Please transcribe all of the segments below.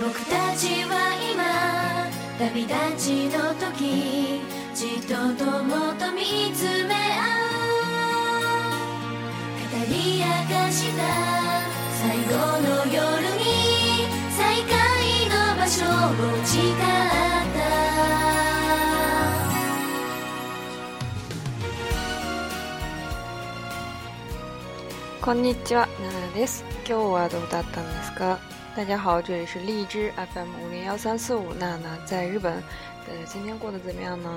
僕たちは今旅立ちの時じっと友と見つめ合う語り明かした最後の夜に再会の場所を誓ったこんにちは、奈々です。今日はどうだったんですか大家好，这里是荔枝 FM 五零幺三四五，娜娜在日本，呃，今天过得怎么样呢？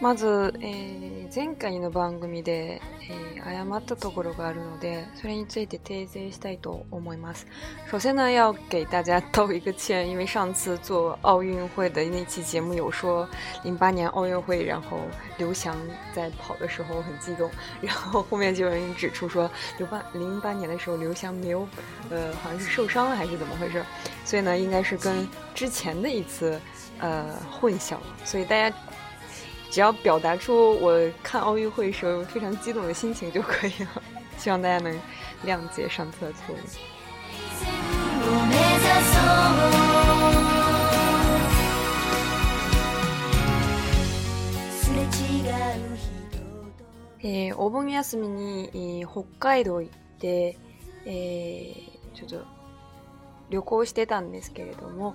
まず、え、前回の番組で。哎，ったところがあるので、それについて訂正したいと思います。首先呢，要给大家道一个歉，因为上次做奥运会的那期节目有说零八年奥运会，然后刘翔在跑的时候很激动，然后后面就有人指出说，零八零八年的时候刘翔没有，呃，好像是受伤了还是怎么回事，所以呢，应该是跟之前的一次呃混淆，所以大家。只要表达出我看奥运会时候非常激动的心情就可以了。希望大家能谅解上次的错误。お盆休みに北海道行って、ちょっと旅行してたんですけれども、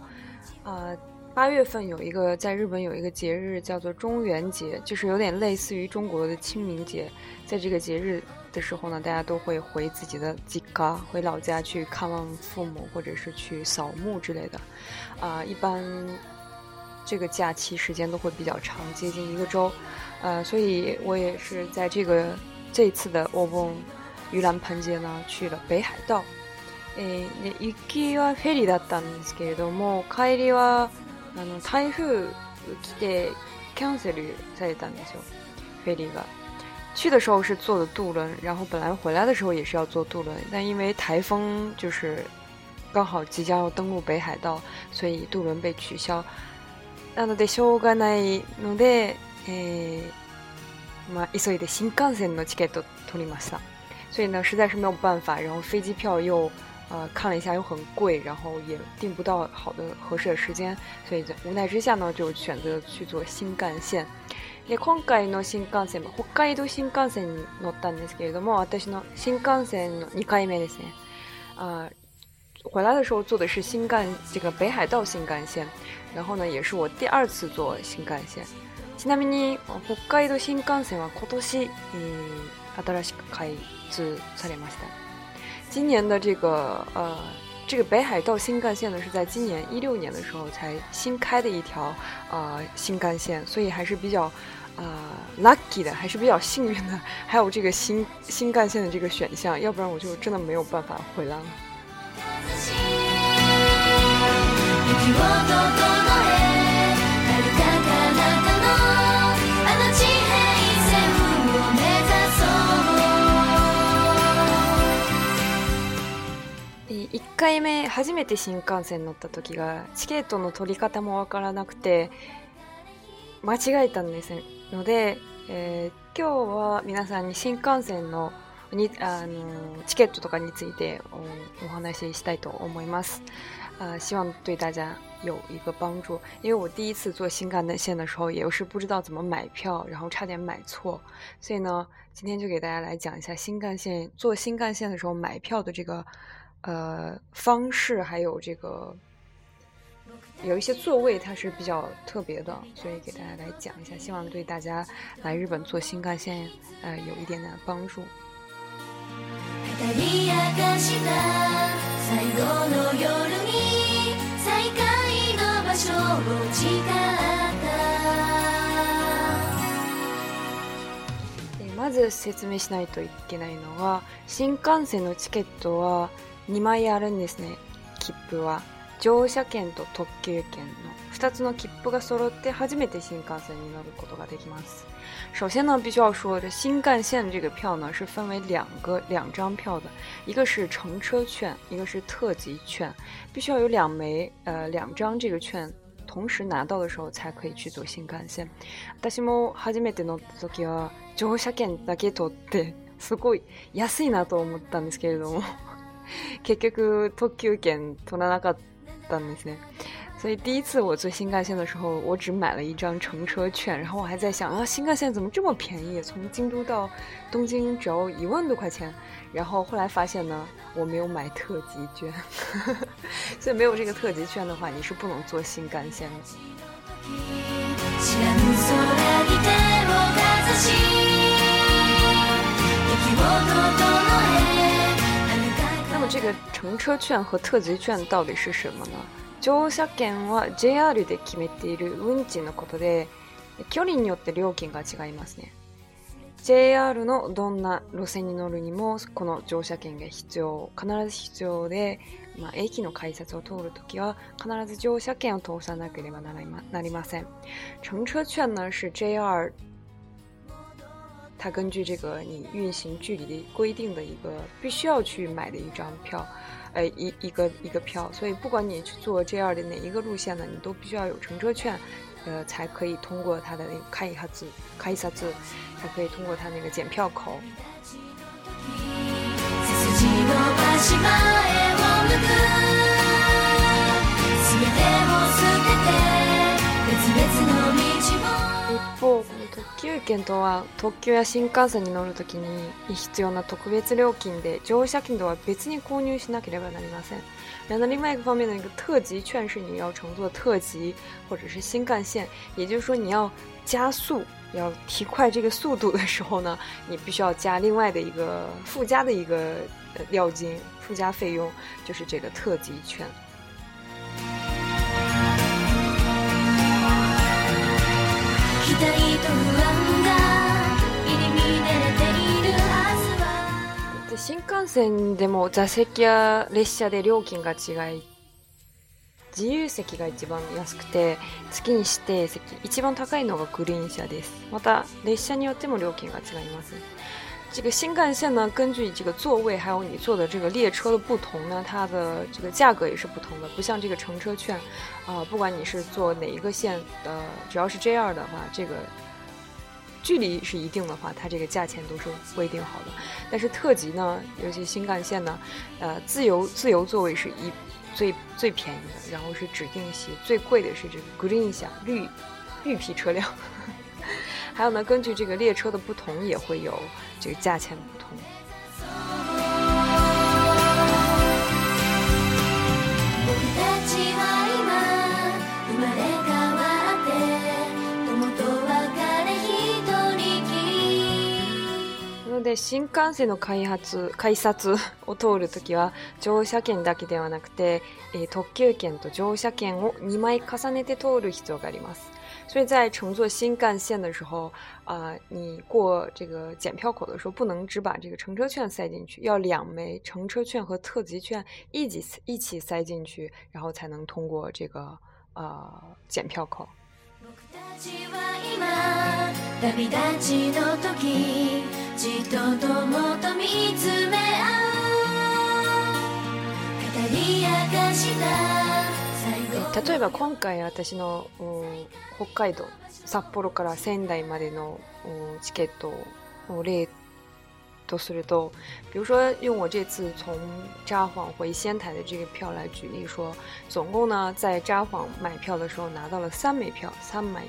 あ。八月份有一个在日本有一个节日叫做中元节，就是有点类似于中国的清明节。在这个节日的时候呢，大家都会回自己的家，回老家去看望父母，或者是去扫墓之类的。啊，一般这个假期时间都会比较长，接近一个周。呃，所以我也是在这个这次的哦翁盂兰盆节呢去了北海道。え、行きはフェリーだったんですけれども、帰りはあの台風来得强，些率在咱们就飞离了。去的时候是坐的渡轮，然后本来回来的时候也是要坐渡轮，但因为台风就是刚好即将要登陆北海道，所以渡轮被取消。なのでしょうがないので、え、まあ急いで新幹線のチケット取りました。所以呢，是没有办法，然后飞机票又。呃，看了一下又很贵，然后也订不到好的合适的时间，所以无奈之下呢，就选择去做新干线。今回の新幹線も北海道新幹線に乗ったんですけれども、私の新幹線の二回目ですね。啊，回来的时候坐的是新干，这个北海道新干线，然后呢，也是我第二次坐新干线。ちなみに北海道新幹線は今年、新しく開通されました。今年的这个呃，这个北海道新干线呢，是在今年一六年的时候才新开的一条呃新干线，所以还是比较啊 lucky 的，还是比较幸运的。还有这个新新干线的这个选项，要不然我就真的没有办法回来了。1回目初めて新幹線乗った時がチケットの取り方もわからなくて間違えたんですので、えー、今日は皆さんに新幹線のにあのチケットとかについておお話ししたいと思います。呃，希望对大家有一个帮助。因为我第一次坐新干线的时候，也是不知道怎么买票，然后差点买错。所以呢，今天就给大家来讲一下新干线坐新干线的时候买票的这个呃，方式还有这个，有一些座位它是比较特别的，所以给大家来讲一下，希望对大家来日本坐新干线呃有一点点帮助。えまず説明しないといけないのは新幹線のチケットは。2枚あるんですね切符は乗車券と特急券の2つの切符が揃って初めて新幹線に乗ることができます。首先呢，必须要说，这新幹線这个票呢是分为两个两张票的，一个是乘车券，一个是特急券，必须要有两枚呃两张这个券同时拿到的时候才可以去坐新干线。私も初めて乗った時は乗車券だけ取ってすごい安いなと思ったんですけれども。結局、k u t o らなかったんですね。所以第一次我坐新干线的时候，我只买了一张乘车券，然后我还在想啊，新干线怎么这么便宜？从京都到东京只要一万多块钱。然后后来发现呢，我没有买特急券，所以没有这个特急券的话，你是不能坐新干线的。の这个乘車券和特急券到底是什么呢？乗車券は JR で決めている運賃のことで、距離によって料金が違いますね。JR のどんな路線に乗るにもこの乗車券が必要必ず必要で、まあ、駅の改札を通るときは必ず乗車券を通さなければなりません。乘車券呢是 JR 它根据这个你运行距离的规定的一个必须要去买的一张票，呃，一一个一个票，所以不管你去做 JR 的哪一个路线呢，你都必须要有乘车券，呃，才可以通过它的那看一下字，看一下字，才可以通过它那个检票口。特急券とは特急や新幹線に乗るときに必要な特別料金で乗車券とは別に購入しなければなりません。然后另外一个方面的一个特急券是你要乘坐特急或者是新干线，也就是说你要加速、要提快这个速度的时候呢，你必须要加另外的一个附加的一个料金、附加费用，就是这个特急券。新幹線でも座席や列車で料金が違い自由席が一番安くて月に指定席一番高いのがグリーン車ですまた列車によっても料金が違います这个新干线呢，根据这个座位还有你坐的这个列车的不同呢，它的这个价格也是不同的。不像这个乘车券，啊，不管你是坐哪一个线的，只要是这样的话，这个距离是一定的话，它这个价钱都是规定好的。但是特级呢，尤其新干线呢，呃，自由自由座位是一最最便宜的，然后是指定席最贵的是这个 Green 下绿绿皮车辆。还有呢，根据这个列车的不同，也会有。这个价钱不同。なので新幹線の開発改札を通るときは乗車券だけではなくて、えー、特急券と乗車券を2枚重ねて通る必要があります。所以在乘坐新幹線的时候，啊，你过这个检票口的时候，不能只把这个乘车券塞进去，要两枚乘车券和特急券一起一起塞进去，然后才能通过这个呃检票口。例えば今回私の北海道。札幌から仙台までのチケットを例とすると，比如说用我这次从札幌回仙台的这个票来举例说，总共呢在札幌买票的时候拿到了三枚票，三枚，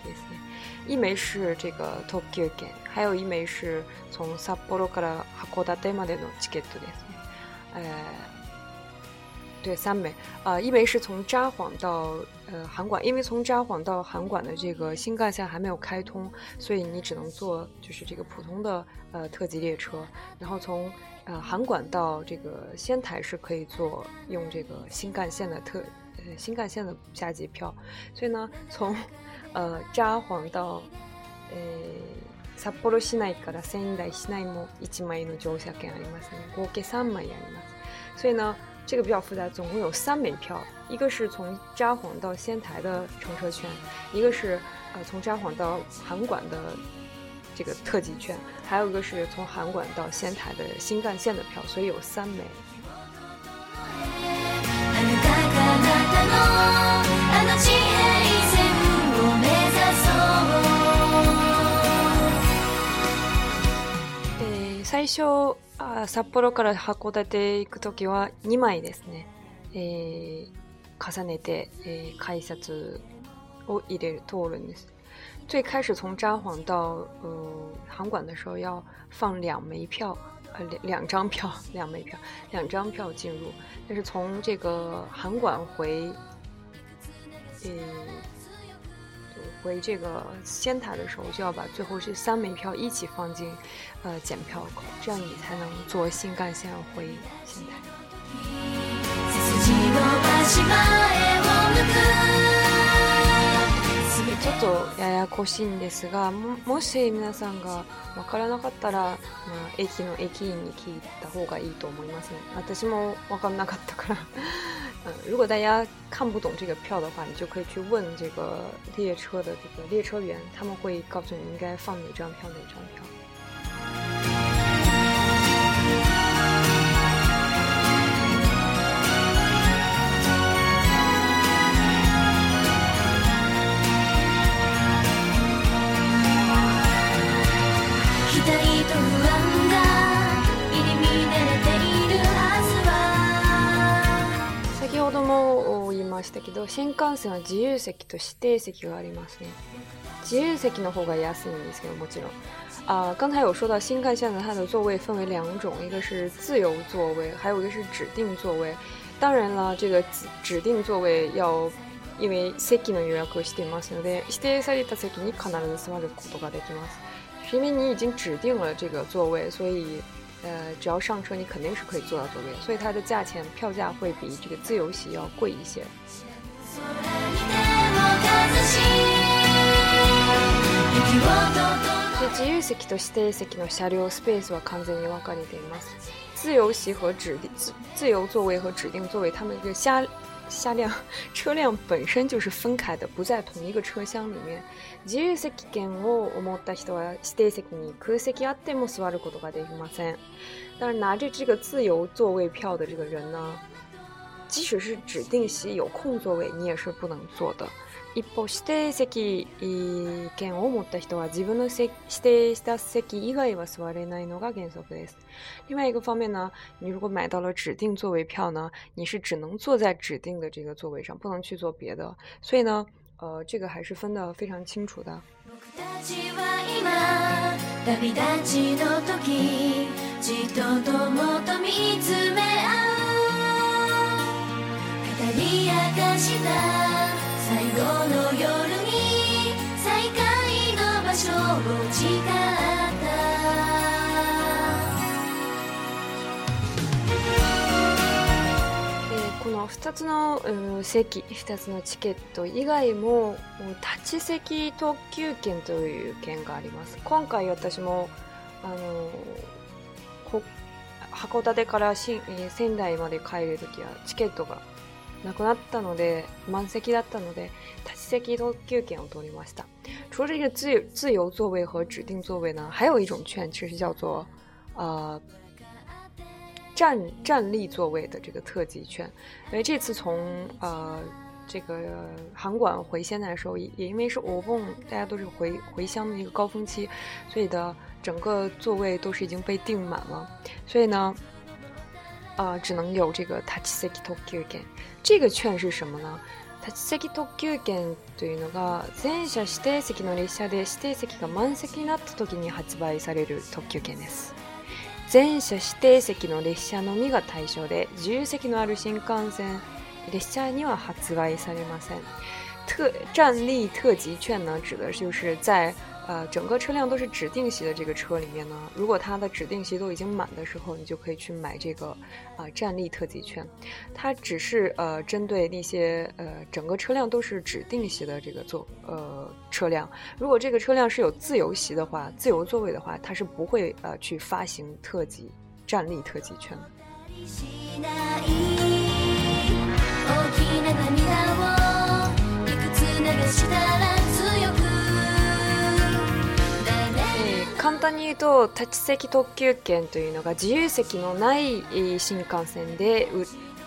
一枚是这个特急券，还有一枚是从札幌から函馆までのチケットですね。对，三枚，呃，一枚是从札幌到呃，函馆，因为从札幌到函馆的这个新干线还没有开通，所以你只能坐就是这个普通的呃特急列车。然后从呃函馆到这个仙台是可以坐用这个新干线的特呃新干线的下机票。所以呢，从呃札幌到呃，札幌市内から仙台市内も一枚の乗車券あります。合計三枚あります。所以呢。这个比较复杂，总共有三枚票，一个是从札幌到仙台的乘车券，一个是呃从札幌到函馆的这个特急券，还有一个是从函馆到仙台的新干线的票，所以有三枚。诶，最初。あ札幌から函館行く時は2枚ですね、えー、重ねて、えー、改札を入れる通るんです。最开始从札幌到呃函館的时候要放两枚票，呃两两张票，两枚票，两张票进入。但是从这个函馆回，呃。回这个仙的时候，就要把最后这三枚票一起放进呃检票口，这样你才能坐新干线回仙台。ちょっとややこしいんですがももし皆さんが分からなかったら、まあ、駅の駅員に聞いた方がいいと思いますね私も分かんなかったから如果大家看不懂这个票的话，你就可以去问这个列车的这个列车员，他们会告诉你应该放哪张票，哪张票。したけど新幹線は自由席と指定席がありますね自由席の方が安いんですけどもちろん啊、呃，刚才有说到新干线呢，它的座位分为两种，一个是自由座位，还有一个是指定座位。当然了，这个指定座位要因为席の予約をしていますので、指定された席に必ず座ることができます。因为你已经指定了这个座位，所以呃，只要上车，你肯定是可以坐到座位，所以它的价钱票价会比这个自由席要贵一些。自由席と指定席の車両スペースは完全に分かれています。自由席和指定自自由座位和指定座位，他们就瞎。下辆，车辆本身就是分开的，不在同一个车厢里面。但是拿着这个自由座位票的这个人呢，即使是指定席有空座位，你也是不能坐的。一方指定席券を持った人は自分の指定した席以外は座れないのが原則です。另外一方面呢，你如果买到了指定座位票呢，你是只能坐在指定的这个座位上，不能去做别的。所以呢，呃，这个还是分得非常清楚的。最後の夜に再会の場所を誓この2つの、うん、席2つのチケット以外も立ち席特急券という券があります今回私もあの函館から仙台まで帰る時はチケットがなくなったので、満席だったので、立ち席特急券を取りました。除了这个自自由座位和指定座位呢，还有一种券，其实叫做呃站站立座位的这个特急券。因为这次从呃这个韩馆回仙台的时候，也也因为是我问大家都是回回乡的一个高峰期，所以的整个座位都是已经被订满了，所以呢。呃，只能有这个 tachiseki tokyu gen。这个券是什么呢？tachiseki tokyu gen というのが全車指定席の列車で指定席が満席になった時に発売される特急券です。全車指定席の列車のみが対象で自由席のある新幹線列車には発売されません。特站立特急券呢，指的就是在呃，整个车辆都是指定席的这个车里面呢，如果它的指定席都已经满的时候，你就可以去买这个啊站立特级券。它只是呃针对那些呃整个车辆都是指定席的这个座呃车辆，如果这个车辆是有自由席的话，自由座位的话，它是不会呃去发行特级站立特级券。簡単に言うと立ち席特急券というのが自由席のない新幹線で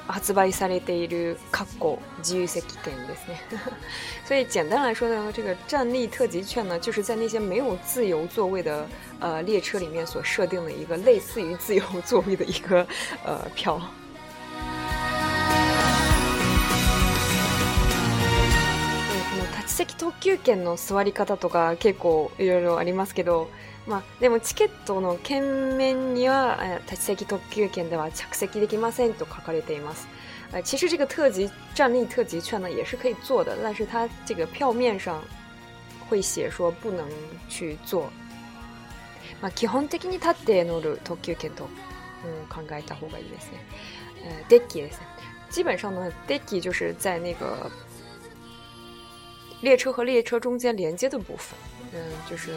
発売されている括弧自由席券ですね。所以简单来说呢，这个站立特急券呢，就是在那些没有自由座位的呃列车里面所设定的一个类似于自由座位的一个呃票。席特急券の座り方とか結構いろいろありますけど、まあ、でもチケットの券面には立ち席特急券では着席できませんと書かれています。呃，其实这个特级站立特急券呢也是可以坐的，但是它这个票面上会写说不能去坐。まあ基本的に立って乗る特急券と、嗯、考えた方がいいですね。呃、デッキですね。基本上呢，デッキ就是在那个列车和列车中间连接的部分。嗯，就是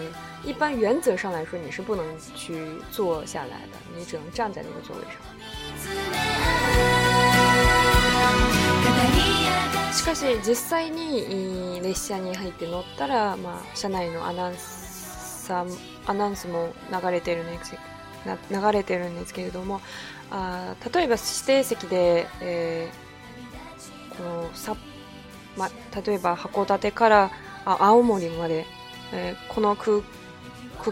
一般原则上来说，你是不能去坐下来的，你只能站在那个座位上。しかし実際に列車に入って乗ったら、まあ、車内のアナウンスアナウンスも流れてるんです流れてるんですけれどもあ例えば指定席で、えー、この札まあ、例えば函館から青森まで、えー、この区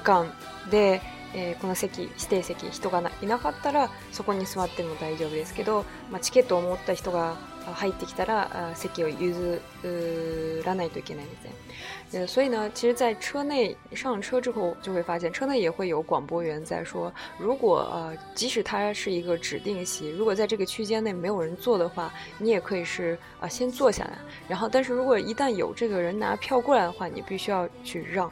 間で、えー、この席指定席人がいなかったらそこに座っても大丈夫ですけど、まあ、チケットを持った人が入ってきたら席を譲らないといけないですね。呃，所以呢，其实，在车内上车之后，就会发现车内也会有广播员在说，如果呃，即使它是一个指定席，如果在这个区间内没有人坐的话，你也可以是啊先坐下来，然后，但是如果一旦有这个人拿票过来的话，你必须要去让。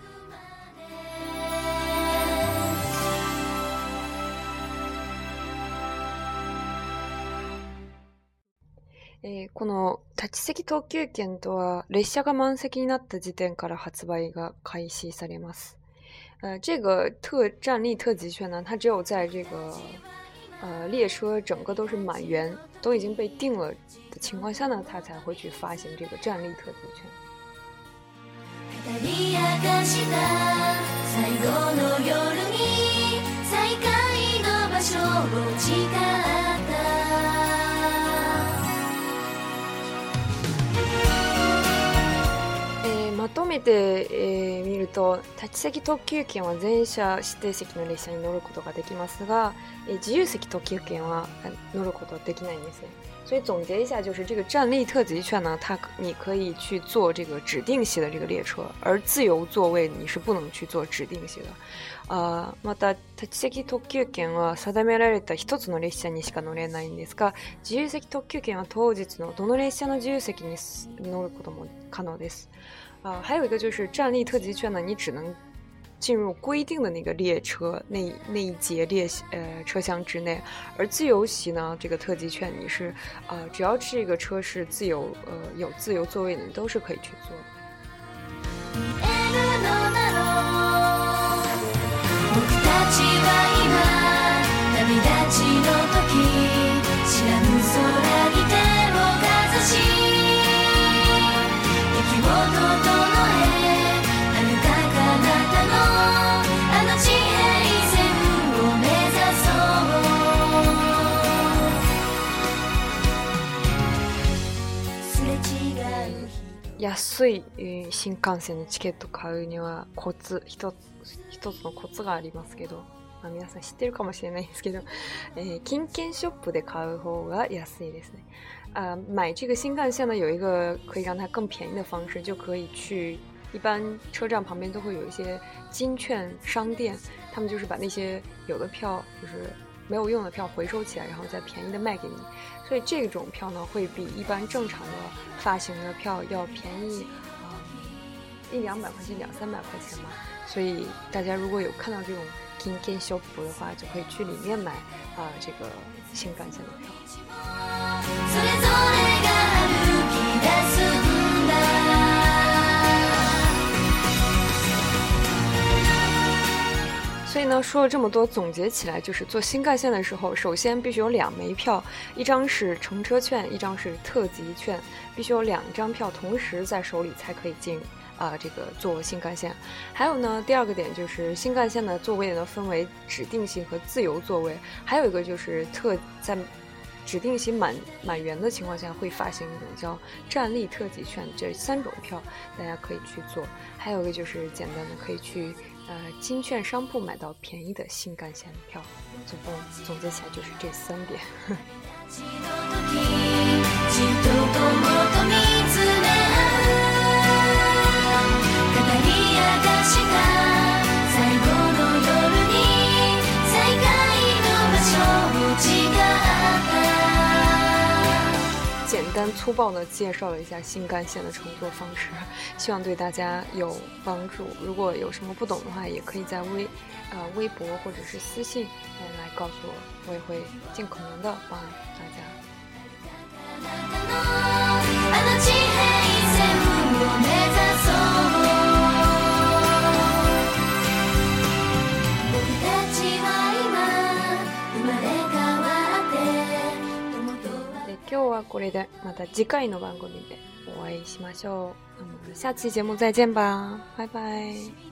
この立ち席特急券とは列車が満席になった時点から発売が開始されます。呃，这个特站立特急券呢，它只有在这个呃列车整个都是满员，都已经被定了的情况下呢，它才会去发行这个站立特急券。めて、えー、見ると立ち席特急券は全車指定席の列車に乗ることができますが、えー、自由席特急券は乗ることできないんですね。所以总结一下，就是这个站立特急券呢，它你可以去坐这个指定席的这个列车，而自由座位你是不能去坐指定席的。あまた立ち席特急券は定められた1つの列車にしか乗れないんですが自由席特急券は当日のどの列車の自由席に乗ることも可能です。啊，还有一个就是站立特级券呢，你只能进入规定的那个列车那那一节列呃车厢之内，而自由席呢，这个特级券你是啊，只要这个车是自由呃有自由座位的，都是可以去坐的。安い、え新幹線のチケット買うにはコツ一つ一つのコツがありますけど、まあ、皆さん知ってるかもしれないですけど、えー、金券ショップで買う方が安いですね。啊、呃，买这个新干线呢，有一个可以让它更便宜的方式，就可以去一般车站旁边都会有一些金券商店，他们就是把那些有的票就是没有用的票回收起来，然后再便宜的卖给你。所以这种票呢，会比一般正常的发行的票要便宜，嗯，一两百块钱，两三百块钱嘛。所以大家如果有看到这种今天修图的话，就可以去里面买，啊，这个新干线的票。所以呢，说了这么多，总结起来就是做新干线的时候，首先必须有两枚票，一张是乘车券，一张是特急券，必须有两张票同时在手里才可以进，啊，这个坐新干线。还有呢，第二个点就是新干线的座位呢分为指定席和自由座位，还有一个就是特在指定席满满员的情况下会发行一种叫站立特急券，这三种票大家可以去做。还有一个就是简单的可以去。呃，金券商铺买到便宜的新干线票，总共总结起来就是这三点。粗暴的介绍了一下新干线的乘坐方式，希望对大家有帮助。如果有什么不懂的话，也可以在微，呃，微博或者是私信来告诉我，我也会尽可能的帮大家。これでまた次回の番組でお会いしましょう。下期节目再见吧，拜拜。